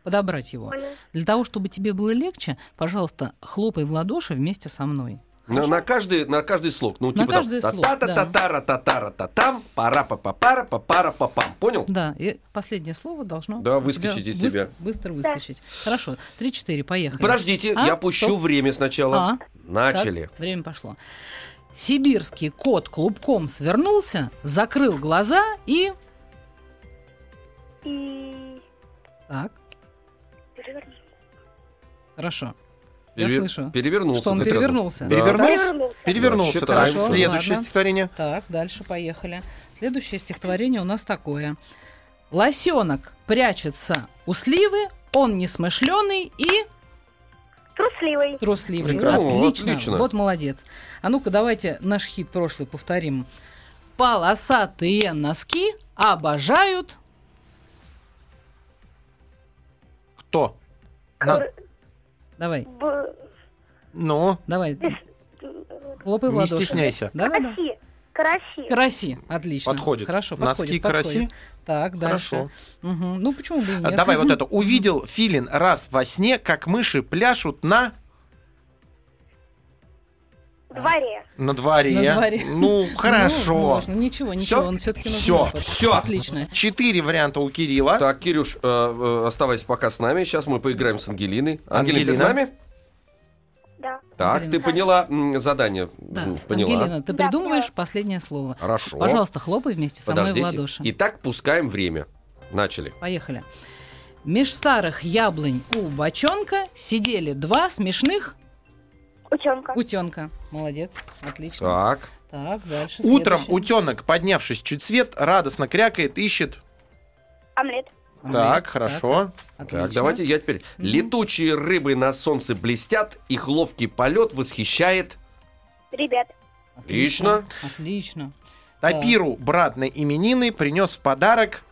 Speaker 4: подобрать его.
Speaker 5: понял.
Speaker 4: Для того, чтобы тебе было легче, пожалуйста, хлопай в ладоши вместе со мной.
Speaker 2: На, на каждый, на каждый слог. Ну,
Speaker 4: На
Speaker 2: типа
Speaker 4: каждый
Speaker 2: там,
Speaker 4: слог,
Speaker 2: та та та та та та та там пара па па пара па пара па пам Понял?
Speaker 4: Да, и последнее слово должно
Speaker 2: Да, выскочить
Speaker 4: тебя
Speaker 2: из себя.
Speaker 4: Быстро выскочить. Хорошо, 3-4, поехали.
Speaker 2: Подождите,
Speaker 4: А?
Speaker 2: я пущу
Speaker 4: Стоп.
Speaker 2: время сначала.
Speaker 4: А.
Speaker 2: Начали.
Speaker 4: Так, время пошло. Сибирский кот клубком свернулся, закрыл глаза и...
Speaker 5: И...
Speaker 4: Так, хорошо. Я
Speaker 2: Перевер-
Speaker 4: слышу.
Speaker 2: Перевернулся.
Speaker 4: Что он перевернулся?
Speaker 2: Да.
Speaker 3: Перевернулся?
Speaker 5: Перевернулся.
Speaker 3: Перевернулся.
Speaker 2: Да,
Speaker 3: так.
Speaker 2: считаем.
Speaker 3: Следующее
Speaker 4: Ладно.
Speaker 3: стихотворение.
Speaker 4: Так, дальше поехали. Следующее стихотворение у нас такое. Лосенок прячется у сливы, он несмышленый и
Speaker 5: Трусливый.
Speaker 4: трусливый.
Speaker 2: Прекрасно.
Speaker 4: Отлично.
Speaker 2: Отлично.
Speaker 4: Вот молодец. А ну-ка, давайте наш хит прошлый повторим. Полосатые носки обожают.
Speaker 3: Кто? На-
Speaker 5: Кр-
Speaker 4: Давай,
Speaker 5: б-
Speaker 3: Ну,
Speaker 4: давай. Хлопай в
Speaker 3: не
Speaker 4: ладоши.
Speaker 3: стесняйся.
Speaker 4: Да, да, да.
Speaker 5: Караси.
Speaker 4: Караси. Отлично.
Speaker 3: Подходит.
Speaker 4: Хорошо,
Speaker 3: Носки
Speaker 4: подходит,
Speaker 3: караси?
Speaker 4: подходит. Так, дальше.
Speaker 3: Хорошо.
Speaker 4: Мгм. Ну, почему бы и
Speaker 3: А,
Speaker 4: нет?
Speaker 3: Давай вот это. Увидел филин раз во сне, как мыши пляшут на...
Speaker 5: Дворе.
Speaker 3: На дворе.
Speaker 4: На дворе.
Speaker 3: Ну, хорошо.
Speaker 4: Ну, можно. Ничего, ничего, он все-таки
Speaker 3: Всё,
Speaker 2: всё.
Speaker 4: Отлично.
Speaker 3: Четыре варианта у Кирилла.
Speaker 2: Так, Кирюш, э, э, оставайся пока с нами. Сейчас мы поиграем с Ангелиной. Ангелина, ты с
Speaker 3: Ангелина?
Speaker 2: нами?
Speaker 5: Да.
Speaker 2: Так,
Speaker 4: Ангелина.
Speaker 2: ты поняла м, задание?
Speaker 4: Да.
Speaker 2: М, Поняла.
Speaker 4: Ангелина, ты
Speaker 5: Да,
Speaker 4: придумываешь
Speaker 5: поняла.
Speaker 4: последнее слово.
Speaker 2: Хорошо.
Speaker 4: Пожалуйста, хлопай вместе со мной в
Speaker 2: Подождите.
Speaker 4: ладоши.
Speaker 2: Итак, пускаем время. Начали.
Speaker 4: Поехали. Меж старых яблонь у бочонка сидели два смешных
Speaker 5: Ученка.
Speaker 4: утенка. Молодец, отлично.
Speaker 2: Так.
Speaker 4: Так, дальше.
Speaker 3: Утром
Speaker 4: следующее.
Speaker 3: утенок, поднявшись чуть свет, радостно крякает, ищет.
Speaker 5: Омлет.
Speaker 4: Омлет.
Speaker 3: Так, хорошо.
Speaker 4: отлично.
Speaker 2: Так, давайте я теперь.
Speaker 4: Мгм.
Speaker 2: Летучие рыбы на солнце блестят, их ловкий полет восхищает.
Speaker 5: Ребят.
Speaker 2: Отлично.
Speaker 4: Отлично.
Speaker 3: Тапиру брат на именины принес в подарок.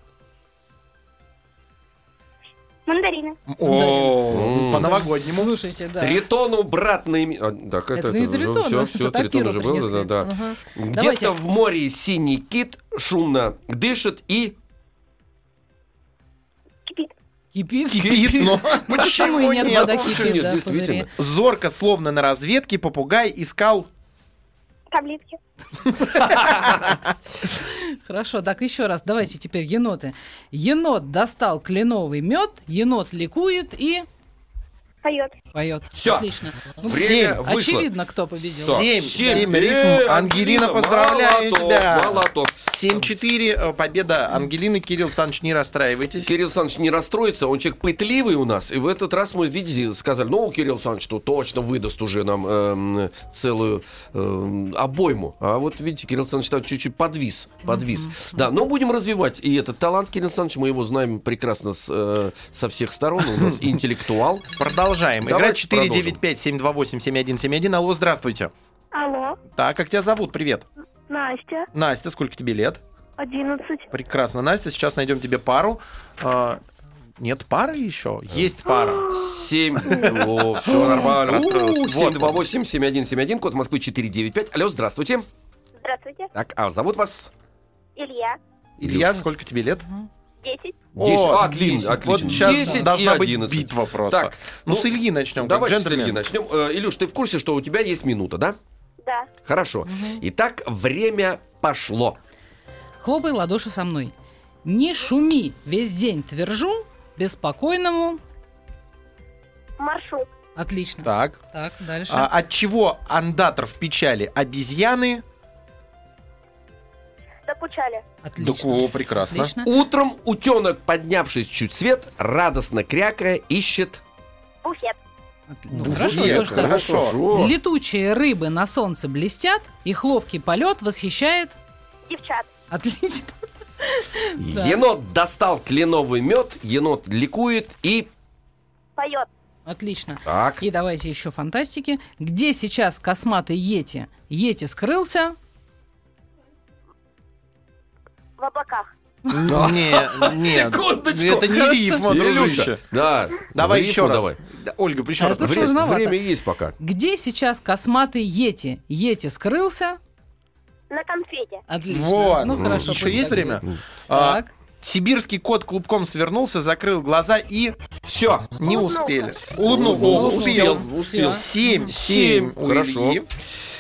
Speaker 5: Мандарины.
Speaker 3: О, по-новогоднему.
Speaker 4: Слушайте, да.
Speaker 2: Тритону брат на ими- а, Так, это,
Speaker 4: Это не тритон,
Speaker 2: все,
Speaker 4: это
Speaker 2: все, тритон уже был, да, да.
Speaker 4: Ага.
Speaker 2: Где-то
Speaker 4: Давайте.
Speaker 2: в море синий кит шумно дышит и...
Speaker 5: Кипит.
Speaker 4: Кипит.
Speaker 3: Кипит, но <laughs>
Speaker 4: Почему нет
Speaker 3: нет?
Speaker 4: вода
Speaker 2: почему
Speaker 4: кипит,
Speaker 2: нет,
Speaker 4: да,
Speaker 2: действительно.
Speaker 4: пузыре?
Speaker 3: Зорко, словно на разведке, попугай искал.
Speaker 5: Таблетки. <laughs>
Speaker 4: Хорошо, так еще раз, давайте теперь еноты. Енот достал кленовый мед, енот ликует и
Speaker 5: Поет.
Speaker 4: поет.
Speaker 2: Всё.
Speaker 4: Отлично. Ну,
Speaker 2: Время
Speaker 3: Семь.
Speaker 2: вышло.
Speaker 4: Очевидно, кто победил.
Speaker 3: Семь.
Speaker 2: семь.
Speaker 3: Семь рифм. Ангелина, поздравляю
Speaker 2: молоток,
Speaker 3: тебя.
Speaker 2: Молоток.
Speaker 3: 7-4, э, победа Ангелины. Кирилл Саныч, не расстраивайтесь.
Speaker 2: Кирилл Александрович не расстроится, он человек пытливый у нас. И в этот раз мы, видите, сказали, ну, Кирилл Александрович, что точно выдаст уже нам эм, целую эм, обойму. А вот, видите, Кирилл Александрович там чуть-чуть подвис. подвис. Да, но будем развивать и этот талант, Кирилл Александрович, мы его знаем прекрасно с, э, со всех сторон. У нас <laughs> интеллектуал.
Speaker 3: Продолжаем. Игра 495-728-7171. Алло, здравствуйте.
Speaker 5: Алло.
Speaker 3: Так, как тебя зовут? Привет.
Speaker 5: Настя.
Speaker 3: Настя, сколько тебе лет?
Speaker 5: Одиннадцать.
Speaker 3: Прекрасно, Настя. Сейчас найдем тебе пару. А, нет пары еще? Есть пара.
Speaker 2: 7. О, все нормально, расстроился.
Speaker 3: Вот.
Speaker 2: 728 7171 код Москвы 495. Алло, здравствуйте.
Speaker 5: Здравствуйте.
Speaker 2: Так, а зовут вас?
Speaker 5: Илья.
Speaker 3: Илья, сколько тебе лет?
Speaker 5: Десять.
Speaker 2: 10.
Speaker 3: О,
Speaker 2: отлично, отлично.
Speaker 3: Вот сейчас
Speaker 2: 10 и
Speaker 3: должна быть
Speaker 2: 11.
Speaker 3: битва просто.
Speaker 2: Так,
Speaker 3: ну,
Speaker 2: ну,
Speaker 3: с Ильи начнем. как
Speaker 2: Давайте с. Ильи начнем. Э, Илюш, ты в курсе, что у тебя есть минута, да?
Speaker 5: Да.
Speaker 2: Хорошо. Итак, время пошло.
Speaker 4: Хлопай ладоши со мной. Не шуми, весь день твержу, беспокойному.
Speaker 5: Маршрут.
Speaker 4: Отлично.
Speaker 3: Так.
Speaker 4: Так, дальше.
Speaker 3: А, от чего андатор в печали обезьяны?
Speaker 5: Докучали.
Speaker 4: Отлично.
Speaker 3: Так, о, прекрасно.
Speaker 4: Отлично.
Speaker 2: Утром утенок, поднявшись чуть свет, радостно крякая, ищет...
Speaker 5: Буфет.
Speaker 4: Ну,
Speaker 3: Буфет,
Speaker 4: хорошо, идёшь так.
Speaker 3: хорошо.
Speaker 4: Летучие рыбы на солнце блестят, их ловкий полет восхищает.
Speaker 5: Девчат.
Speaker 4: Отлично. <laughs> Да.
Speaker 2: Енот достал кленовый мед, енот ликует и...
Speaker 5: Поет.
Speaker 4: Отлично.
Speaker 2: Так,
Speaker 4: И давайте еще фантастики. Где сейчас косматый Йети? Йети скрылся.
Speaker 5: В облаках.
Speaker 3: Не, нет.
Speaker 2: Секундочку.
Speaker 3: Это не рифма,
Speaker 2: Илюша,
Speaker 3: дружище.
Speaker 2: Да.
Speaker 3: Давай еще раз.
Speaker 2: давай.
Speaker 3: Да, Ольга, еще
Speaker 4: А
Speaker 3: раз.
Speaker 4: это
Speaker 2: Вре-
Speaker 4: сложновато.
Speaker 2: время есть пока.
Speaker 4: Где сейчас косматый Йети? Йети скрылся.
Speaker 5: На конфете.
Speaker 4: Отлично.
Speaker 3: Вот.
Speaker 4: Ну хорошо.
Speaker 3: Еще есть время? А,
Speaker 4: Так.
Speaker 3: Сибирский кот клубком свернулся, закрыл глаза и
Speaker 2: Все.
Speaker 3: не успели. О,
Speaker 4: Улыбнулся.
Speaker 3: успел.
Speaker 2: Успел.
Speaker 3: Семь.
Speaker 2: Семь. Хорошо.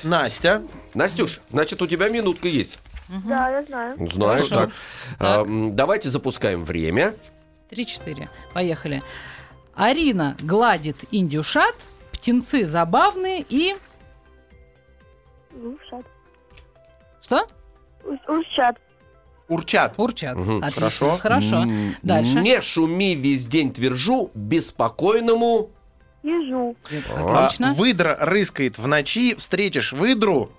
Speaker 3: Настя.
Speaker 2: Настюш, значит, у тебя минутка есть.
Speaker 5: Да, я знаю.
Speaker 2: Знаю,
Speaker 4: Хорошо.
Speaker 2: так. А, давайте запускаем время.
Speaker 4: Три-четыре. Поехали. Арина гладит индюшат, птенцы забавные и...
Speaker 5: Ушат.
Speaker 4: Что?
Speaker 3: Урчат.
Speaker 4: Урчат.
Speaker 2: Мгм.
Speaker 4: Отлично.
Speaker 3: Хорошо.
Speaker 4: Хорошо. Дальше.
Speaker 2: Не шуми весь день твержу, беспокойному.
Speaker 5: Ежу.
Speaker 3: А,
Speaker 4: Отлично.
Speaker 3: Выдра рыскает в ночи, встретишь выдру.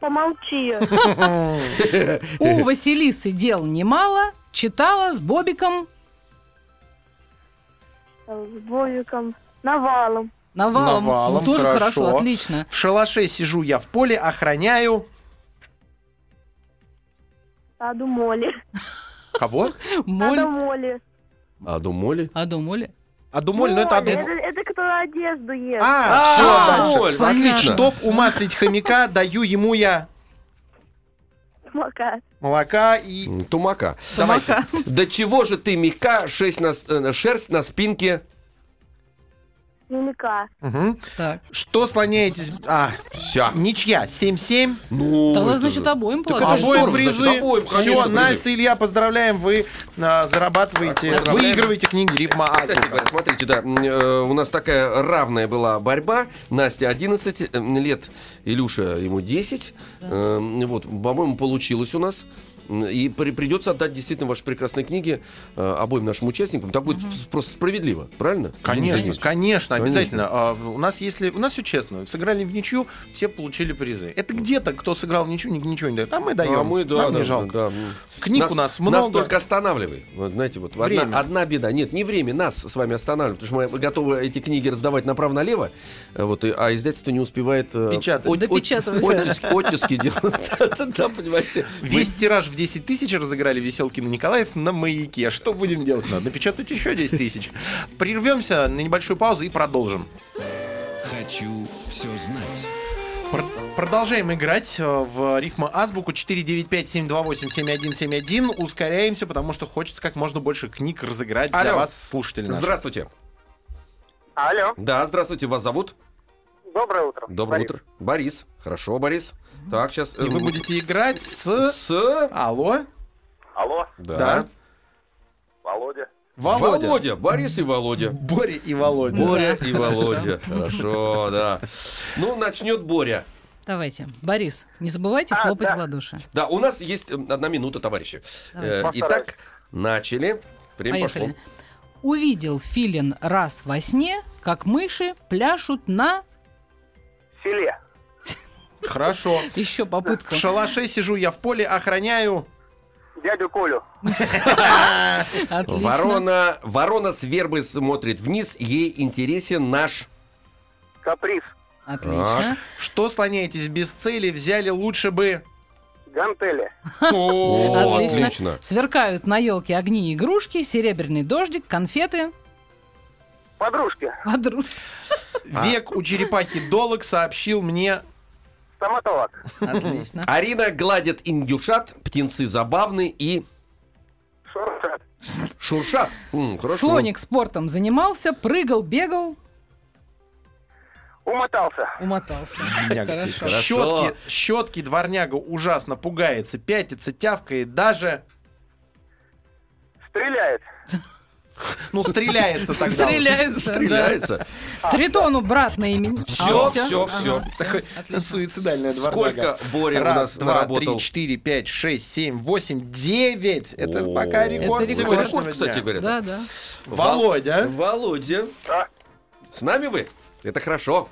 Speaker 5: Помолчи.
Speaker 4: У Василисы дел немало. Читала с Бобиком
Speaker 5: С Бовиком. Навалом.
Speaker 4: Навалом.
Speaker 3: Навалом,
Speaker 4: Ну, тоже
Speaker 3: хорошо.
Speaker 4: хорошо. отлично.
Speaker 3: В шалаше сижу я в поле, охраняю.
Speaker 5: Аду моли.
Speaker 3: Кого?
Speaker 4: Моль.
Speaker 5: Аду моли.
Speaker 2: Аду моли.
Speaker 4: Аду Моли.
Speaker 3: Адумоль, ну это. Аду...
Speaker 5: Это, это кто одежду ест.
Speaker 3: А,
Speaker 2: А,
Speaker 3: все, дальше.
Speaker 2: Отлично.
Speaker 3: Чтоб умаслить хомяка, даю ему я...
Speaker 5: Молока.
Speaker 3: Молока и...
Speaker 2: Тумака.
Speaker 4: Давайте.
Speaker 2: До чего же ты мягка, шесть на, э, шерсть на спинке?
Speaker 5: Мимика.
Speaker 3: Мгм.
Speaker 4: Так.
Speaker 3: Что слоняетесь... А,
Speaker 2: Вся.
Speaker 3: ничья, 7-7.
Speaker 2: Ну,
Speaker 4: Да,
Speaker 2: это
Speaker 4: значит,
Speaker 2: же-
Speaker 4: обоим
Speaker 2: Так это
Speaker 3: Обоим
Speaker 2: здорово,
Speaker 3: призы.
Speaker 2: значит, обоим, конечно,
Speaker 3: Все,
Speaker 2: призы.
Speaker 3: Настя, Илья, поздравляем. Вы а, зарабатываете,
Speaker 2: Поздравляем.
Speaker 3: выигрываете книги Рифма
Speaker 2: Кстати
Speaker 3: Азбука.
Speaker 2: говоря, смотрите, да, м, э, у нас такая равная была борьба. Настя 11 э, лет, Илюша ему 10. Э, вот, по-моему, получилось у нас. И при- придется отдать действительно ваши прекрасные книги э, обоим нашим участникам. Так будет с- просто справедливо, правильно?
Speaker 3: Конечно, конечно,
Speaker 2: Конечно.
Speaker 3: обязательно. А, у нас если у нас все честно, сыграли в ничью, все получили призы. Это где-то кто сыграл в ничью, ни- ничего не дает. А мы даем.
Speaker 2: А мы, да,
Speaker 3: Нам
Speaker 2: да,
Speaker 3: не жалко.
Speaker 2: да, м.
Speaker 3: Книг у нас много.
Speaker 2: Нас только останавливай. Вот, знаете, вот одна,
Speaker 3: Время.
Speaker 2: одна беда. Нет, не время, нас с вами останавливает. Потому что мы готовы эти книги раздавать направо-налево, э, вот, а издательство не успевает... э,
Speaker 3: Печатать.
Speaker 2: от- от-
Speaker 4: Допечатывать.
Speaker 2: Оттиски, оттиски делать. <laughs> Да, понимаете.
Speaker 3: Весь тираж в 10 тысяч разыграли Веселкин и Николаев на маяке. Что будем делать? Надо напечатать еще 10 тысяч. Прервемся на небольшую паузу и продолжим.
Speaker 1: Хочу все знать.
Speaker 3: Пр- Продолжаем играть э, в рифма азбуку 495-728-7171. Ускоряемся, потому что хочется как можно больше книг разыграть для
Speaker 2: Алло.
Speaker 3: вас, слушатели наши.
Speaker 2: Здравствуйте.
Speaker 7: Алло,
Speaker 2: Да, здравствуйте. Вас зовут?
Speaker 7: Доброе утро.
Speaker 2: Доброе
Speaker 7: Борис.
Speaker 2: утро. Борис. Хорошо, Борис. Так, сейчас...
Speaker 3: И вы будете играть с...
Speaker 2: С...
Speaker 3: Алло?
Speaker 8: Алло,
Speaker 2: Да.
Speaker 3: Да.
Speaker 8: Володя.
Speaker 3: Володя.
Speaker 2: Володя. Борис и Володя.
Speaker 3: Боря и Володя.
Speaker 2: Боря и Володя. Хорошо, да. Ну, начнет Боря.
Speaker 4: Давайте. Борис, не забывайте
Speaker 7: А,
Speaker 4: хлопать
Speaker 7: да.
Speaker 4: в ладоши.
Speaker 2: Да, у нас есть э, одна минута, товарищи.
Speaker 4: Давайте.
Speaker 2: Э. Итак, начали. Время
Speaker 4: Поехали.
Speaker 2: пошло.
Speaker 4: Увидел филин раз во сне, как мыши пляшут на...
Speaker 7: Селе.
Speaker 3: Хорошо.
Speaker 4: Еще попытку.
Speaker 3: В шалаше сижу я в поле, охраняю.
Speaker 7: Дядю Колю.
Speaker 2: Ворона, ворона с вербы смотрит вниз, ей интересен наш...
Speaker 7: Каприз.
Speaker 4: Отлично.
Speaker 3: Что слоняетесь без цели, взяли лучше бы...
Speaker 7: Гантели.
Speaker 2: О,
Speaker 4: Отлично.
Speaker 2: отлично.
Speaker 4: Сверкают на елке огни игрушки, серебряный дождик, конфеты.
Speaker 7: Подружки.
Speaker 4: Подру-
Speaker 3: Век у черепахи долг сообщил мне...
Speaker 7: Стоматолог.
Speaker 4: Отлично.
Speaker 2: Арина гладит индюшат, птенцы забавны и
Speaker 7: Шуршат.
Speaker 2: шуршат. М, хорошо.
Speaker 4: Слоник спортом занимался, прыгал, бегал,
Speaker 7: Умотался.
Speaker 4: умотался.
Speaker 3: Хорошо.
Speaker 4: Хорошо.
Speaker 3: Щетки, щетки дворняга ужасно пугается, пятится, тявкает, даже...
Speaker 7: Стреляет.
Speaker 3: Ну, стреляется тогда.
Speaker 4: Стреляется.
Speaker 2: Стреляется.
Speaker 4: Тритону брат на имени.
Speaker 2: Всё.
Speaker 3: Такой
Speaker 4: Отлично.
Speaker 3: суицидальная дворняга.
Speaker 2: Сколько Боря у
Speaker 3: Раз,
Speaker 2: нас
Speaker 3: два,
Speaker 2: наработал?
Speaker 3: три, четыре, пять, шесть, семь, восемь, девять. Это
Speaker 2: О.
Speaker 3: пока рекорд
Speaker 4: Это
Speaker 2: Рекорд, кстати говоря.
Speaker 4: Да, да.
Speaker 3: Володя.
Speaker 2: Володя. С нами вы? Это хорошо.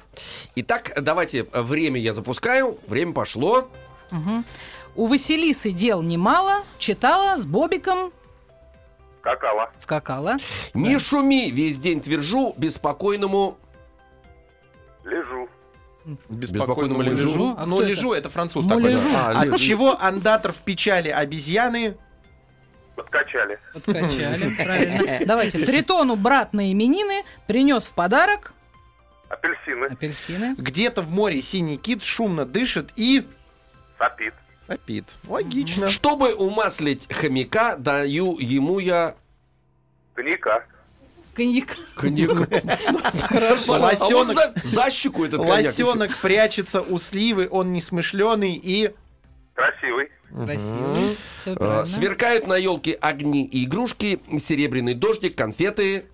Speaker 2: Итак, давайте э, время я запускаю. Время пошло.
Speaker 4: Мгм. У Василисы дел немало, читала, с Бобиком
Speaker 8: Какала.
Speaker 4: скакала.
Speaker 2: Не шуми, весь день твержу, беспокойному...
Speaker 8: Лежу.
Speaker 3: Беспокойному
Speaker 2: лежу.
Speaker 3: лежу.
Speaker 4: А
Speaker 3: Ну, лежу, это француз
Speaker 4: Ну,
Speaker 3: такой.
Speaker 4: лежу.
Speaker 2: А,
Speaker 3: От
Speaker 2: лежу.
Speaker 3: чего андатор в печали обезьяны?
Speaker 8: Подкачали.
Speaker 4: Подкачали, <laughs> правильно. Давайте. Тритону брат на именины принес в подарок
Speaker 8: Апельсины.
Speaker 4: апельсины.
Speaker 3: Где-то в море синий кит шумно дышит и
Speaker 8: Сопит.
Speaker 3: Сопит. Логично.
Speaker 2: Чтобы умаслить хомяка, даю ему я...
Speaker 8: Коньяка.
Speaker 4: Коньяк.
Speaker 2: Коньяк. <laughs>
Speaker 4: Хорошо.
Speaker 2: А вот
Speaker 3: Лосенок,
Speaker 2: за, за щеку этот коньяк.
Speaker 3: лосенок прячется у сливы, он несмышленый и...
Speaker 8: Красивый.
Speaker 4: Красивый. Правильно.
Speaker 2: Сверкают на елке огни и игрушки, серебряный дождик, конфеты.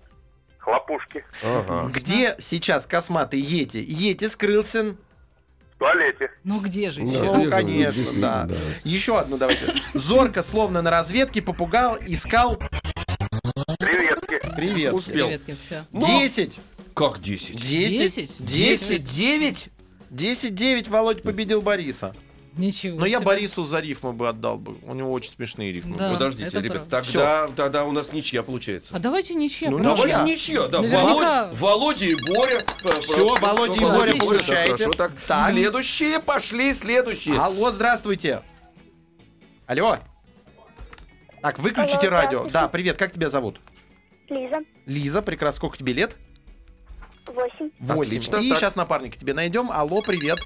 Speaker 8: Хлопушки.
Speaker 2: Ага.
Speaker 3: Где сейчас косматый Йети? Йети скрылся.
Speaker 8: Туалете.
Speaker 4: Ну где же?
Speaker 2: Да,
Speaker 4: еще?
Speaker 3: Ну,
Speaker 2: же,
Speaker 3: конечно, да.
Speaker 2: да.
Speaker 3: Еще одну давайте. Зорко, словно на разведке, попугал, искал.
Speaker 8: Креветки.
Speaker 3: Привет.
Speaker 2: Успел.
Speaker 4: Креветки, все.
Speaker 3: Десять.
Speaker 2: Как 10?
Speaker 3: Десять.
Speaker 4: Десять?
Speaker 3: Десять.
Speaker 2: 9?
Speaker 3: Десять, девять. Володь победил Бориса.
Speaker 4: Ничего.
Speaker 3: Но я
Speaker 4: себе.
Speaker 3: Борису за рифмы бы отдал бы. У него очень смешные рифмы.
Speaker 4: Да.
Speaker 2: Подождите, ребят,
Speaker 4: правда.
Speaker 2: тогда, тогда у нас ничья получается.
Speaker 4: А давайте ничья.
Speaker 3: Ну.
Speaker 2: Давайте
Speaker 3: ничья.
Speaker 2: ничья, да.
Speaker 4: Наверняка.
Speaker 2: Володь- Володя и Боря.
Speaker 3: Всё, Володя и
Speaker 4: Боря
Speaker 3: получаете.
Speaker 2: хорошо, так.
Speaker 3: Так.
Speaker 2: Следующие пошли, следующие.
Speaker 3: Алло, здравствуйте. Алло. Так, выключите
Speaker 5: Алло,
Speaker 3: радио. Да, привет, как тебя зовут?
Speaker 5: Лиза.
Speaker 3: Лиза, прекрасно. Сколько тебе лет?
Speaker 5: Восемь.
Speaker 3: Восемь.
Speaker 2: Отлично,
Speaker 3: И
Speaker 2: так.
Speaker 3: сейчас напарника тебе найдем. Алло, привет.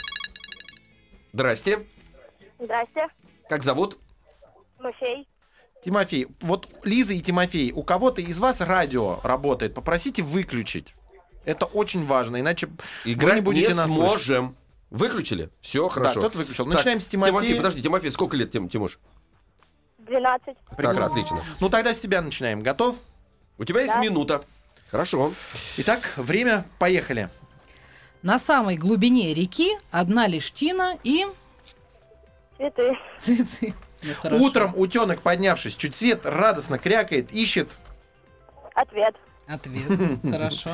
Speaker 2: Здрасте.
Speaker 5: Здрасте.
Speaker 2: Как зовут?
Speaker 5: Тимофей.
Speaker 3: Тимофей, вот Лиза и Тимофей, у кого-то из вас радио работает, попросите выключить. Это очень важно, иначе вы
Speaker 2: Играть
Speaker 3: не будете
Speaker 2: не
Speaker 3: нас слышать.
Speaker 2: сможем. Выключили? Все, хорошо.
Speaker 3: кто-то выключил.
Speaker 2: Так,
Speaker 3: Начинаем с Тимофея.
Speaker 2: Тимофей, подожди, Тимофей, сколько лет, Тим, Тимош?
Speaker 5: 12.
Speaker 2: Так, отлично.
Speaker 3: Ну тогда с тебя начинаем. Готов?
Speaker 2: У тебя есть
Speaker 5: Да.
Speaker 2: минута. Хорошо.
Speaker 3: Итак, время, поехали.
Speaker 4: На самой глубине реки одна лишь тина и
Speaker 5: Цветы.
Speaker 4: цветы. Ну.
Speaker 3: Утром утенок, поднявшись чуть свет, радостно крякает, ищет.
Speaker 5: Ответ.
Speaker 4: Ответ. <laughs> Хорошо.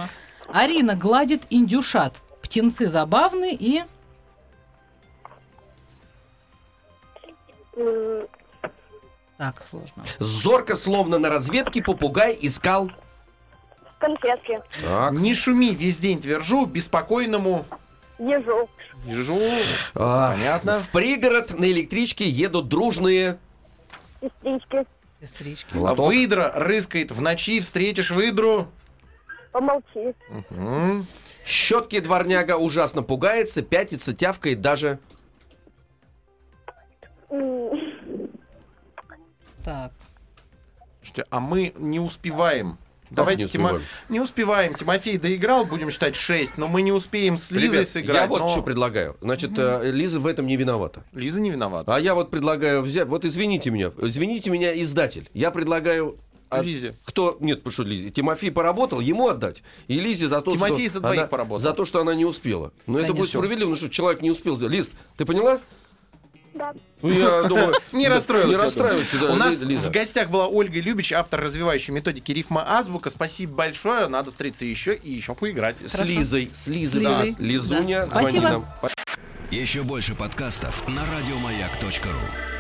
Speaker 4: Арина гладит индюшат. Птенцы забавны и... Так, сложно.
Speaker 2: Зорко, словно на разведке, попугай искал.
Speaker 5: Конфетки.
Speaker 2: Так.
Speaker 3: Не шуми, весь день твержу, беспокойному
Speaker 5: Ежу.
Speaker 3: ежу.
Speaker 2: А,
Speaker 3: Понятно.
Speaker 2: В пригород на электричке едут дружные.
Speaker 5: Сестрички.
Speaker 4: Сестрички.
Speaker 2: Лоток.
Speaker 3: Выдра рыскает в ночи, встретишь выдру.
Speaker 5: Помолчи.
Speaker 3: М.
Speaker 2: Щетки дворняга ужасно пугается, пятится, тявкает даже.
Speaker 4: Так.
Speaker 3: Слушайте, а мы не успеваем. Давайте,
Speaker 2: не
Speaker 3: Тимо-
Speaker 2: успеваем?
Speaker 3: не успеваем. Тимофей доиграл, будем считать 6, но мы не успеем с Лизой
Speaker 2: Ребят,
Speaker 3: сыграть.
Speaker 2: я вот
Speaker 3: но
Speaker 2: что предлагаю. Значит, э, Лиза в этом не виновата.
Speaker 3: Лиза не виновата.
Speaker 2: А я вот предлагаю взять... Вот извините меня. Извините меня, издатель. Я предлагаю... от-
Speaker 3: Лизе.
Speaker 2: Кто? Нет, потому что Лизе. Тимофей поработал, ему отдать. И Лизе за то,
Speaker 3: Тимофей
Speaker 2: что...
Speaker 3: за
Speaker 2: она-
Speaker 3: поработал.
Speaker 2: За то, что она не успела. Но это
Speaker 4: Конечно.
Speaker 2: будет справедливо, потому что человек не успел сделать. Лиз, ты поняла?
Speaker 5: Да.
Speaker 2: Ну, я <laughs> думаю...
Speaker 3: Не расстроилась.
Speaker 2: Не расстраивайся, да,
Speaker 3: У нас в гостях была Ольга Любич, автор развивающей методики рифма азбука. Спасибо большое. Надо встретиться еще и еще поиграть.
Speaker 2: С Лизой. С Лизой, да. Лизуня,
Speaker 4: да.
Speaker 2: звони
Speaker 4: Спасибо.
Speaker 2: нам.
Speaker 1: Еще больше подкастов на радиомаяк.ру.